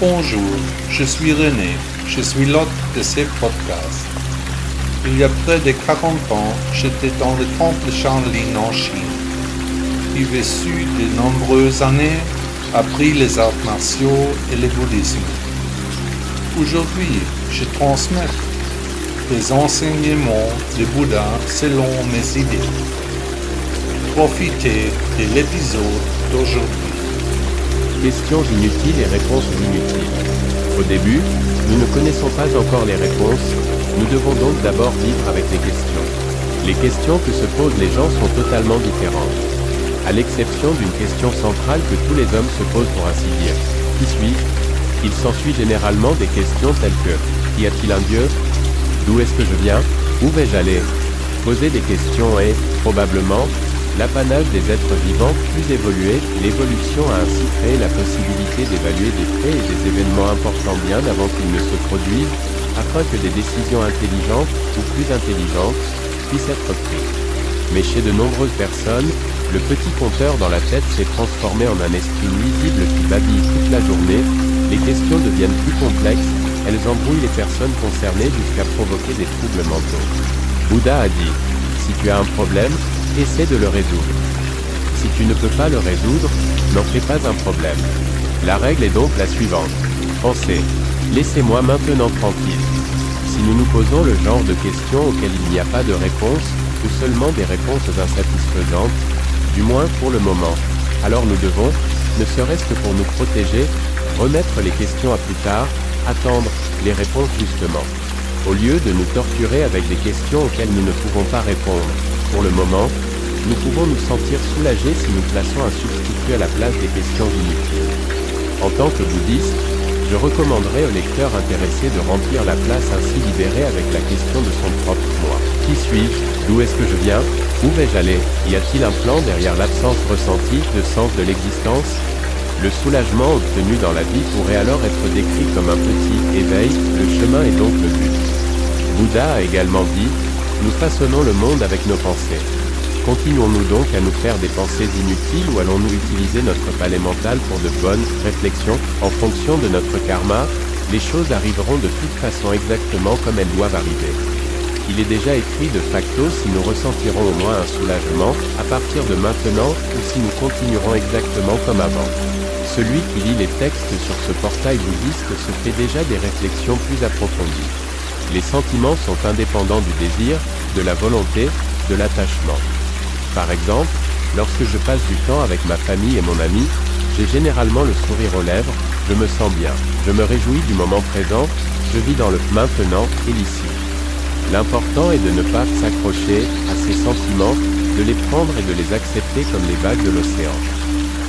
Bonjour, je suis René, je suis l'hôte de ces podcasts. Il y a près de 40 ans, j'étais dans le temple Shaolin en Chine. J'ai vécu de nombreuses années, appris les arts martiaux et le bouddhisme. Aujourd'hui, je transmets les enseignements du Bouddha selon mes idées. Profitez de l'épisode d'aujourd'hui. Questions inutiles et réponses inutiles. Au début, nous ne connaissons pas encore les réponses, nous devons donc d'abord vivre avec les questions. Les questions que se posent les gens sont totalement différentes. À l'exception d'une question centrale que tous les hommes se posent pour ainsi dire. Qui suis-je? Il s'ensuit généralement des questions telles que Y a-t-il un Dieu? D'où est-ce que je viens? Où vais-je aller? Poser des questions est, probablement, l'apanage des êtres vivants plus évolués, l'évolution a ainsi créé la possibilité d'évaluer des faits et des événements importants bien avant qu'ils ne se produisent, afin que des décisions intelligentes, ou plus intelligentes, puissent être prises. Mais chez de nombreuses personnes, le petit compteur dans la tête s'est transformé en un esprit nuisible qui babille toute la journée, les questions deviennent plus complexes, elles embrouillent les personnes concernées jusqu'à provoquer des troubles mentaux. Bouddha a dit, si tu as un problème, essaie de le résoudre. Si tu ne peux pas le résoudre, n'en fais pas un problème. La règle est donc la suivante. Pensez, laissez-moi maintenant tranquille. Si nous nous posons le genre de questions auxquelles il n'y a pas de réponse, ou seulement des réponses insatisfaisantes, du moins pour le moment, alors nous devons, ne serait-ce que pour nous protéger, remettre les questions à plus tard, attendre les réponses justement. Au lieu de nous torturer avec des questions auxquelles nous ne pouvons pas répondre, pour le moment, nous pouvons nous sentir soulagés si nous plaçons un substitut à la place des questions inutiles. En tant que bouddhiste, je recommanderais au lecteur intéressé de remplir la place ainsi libérée avec la question de son propre moi. Qui suis-je? D'où est-ce que je viens? Où vais-je aller? Y a-t-il un plan derrière l'absence ressentie de sens de l'existence? Le soulagement obtenu dans la vie pourrait alors être décrit comme un petit éveil, le chemin est donc le but. Bouddha a également dit, nous façonnons le monde avec nos pensées. Continuons-nous donc à nous faire des pensées inutiles ou allons-nous utiliser notre palais mental pour de bonnes réflexions En fonction de notre karma, les choses arriveront de toute façon exactement comme elles doivent arriver. Il est déjà écrit de facto si nous ressentirons au moins un soulagement à partir de maintenant ou si nous continuerons exactement comme avant. Celui qui lit les textes sur ce portail bouddhiste se fait déjà des réflexions plus approfondies. Les sentiments sont indépendants du désir, de la volonté, de l'attachement. Par exemple, lorsque je passe du temps avec ma famille et mon ami, j'ai généralement le sourire aux lèvres, je me sens bien, je me réjouis du moment présent, je vis dans le maintenant et l'ici. L'important est de ne pas s'accrocher à ces sentiments, de les prendre et de les accepter comme les vagues de l'océan.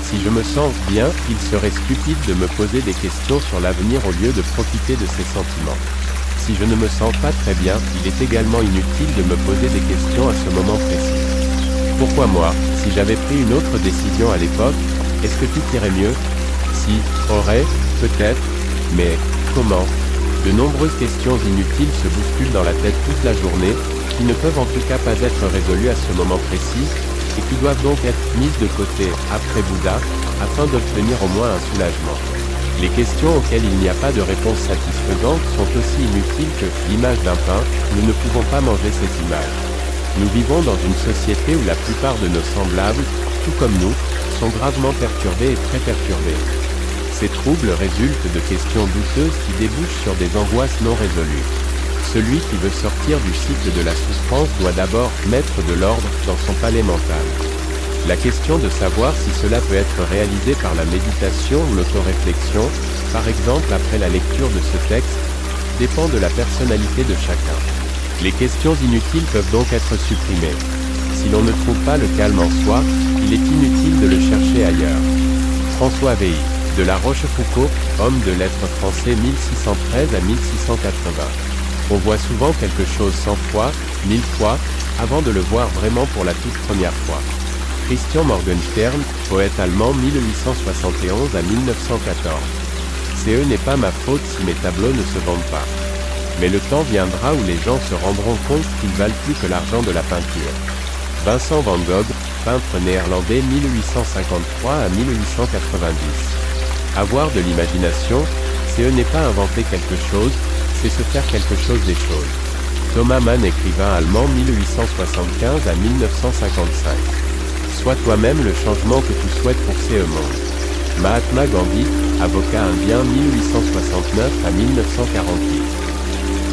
Si je me sens bien, il serait stupide de me poser des questions sur l'avenir au lieu de profiter de ces sentiments. Si je ne me sens pas très bien, il est également inutile de me poser des questions à ce moment précis. Pourquoi moi Si j'avais pris une autre décision à l'époque, est-ce que tout irait mieux? Si, aurait, peut-être, mais comment? De nombreuses questions inutiles se bousculent dans la tête toute la journée, qui ne peuvent en tout cas pas être résolues à ce moment précis, et qui doivent donc être mises de côté après Bouddha, afin d'obtenir au moins un soulagement. Les questions auxquelles il n'y a pas de réponse satisfaisante sont aussi inutiles que l'image d'un pain, nous ne pouvons pas manger cette image. Nous vivons dans une société où la plupart de nos semblables, tout comme nous, sont gravement perturbés et très perturbés. Ces troubles résultent de questions douteuses qui débouchent sur des angoisses non résolues. Celui qui veut sortir du cycle de la souffrance doit d'abord mettre de l'ordre dans son palais mental. La question de savoir si cela peut être réalisé par la méditation ou l'autoréflexion, par exemple après la lecture de ce texte, dépend de la personnalité de chacun. Les questions inutiles peuvent donc être supprimées. Si l'on ne trouve pas le calme en soi, il est inutile de le chercher ailleurs. François Veilly, de la Rochefoucauld, homme de lettres français 1613 à 1680. On voit souvent quelque chose cent fois, mille fois, avant de le voir vraiment pour la toute première fois. Christian Morgenstern, poète allemand 1871 à 1914. C'est eux n'est pas ma faute si mes tableaux ne se vendent pas. Mais le temps viendra où les gens se rendront compte qu'ils valent plus que l'argent de la peinture. Vincent van Gogh, peintre néerlandais 1853 à 1890. Avoir de l'imagination, Ce n'est pas inventer quelque chose, c'est se faire quelque chose des choses. Thomas Mann, écrivain allemand 1875 à 1955. Sois toi-même le changement que tu souhaites pour ce monde. Mahatma Gandhi, avocat indien 1869 à 1948.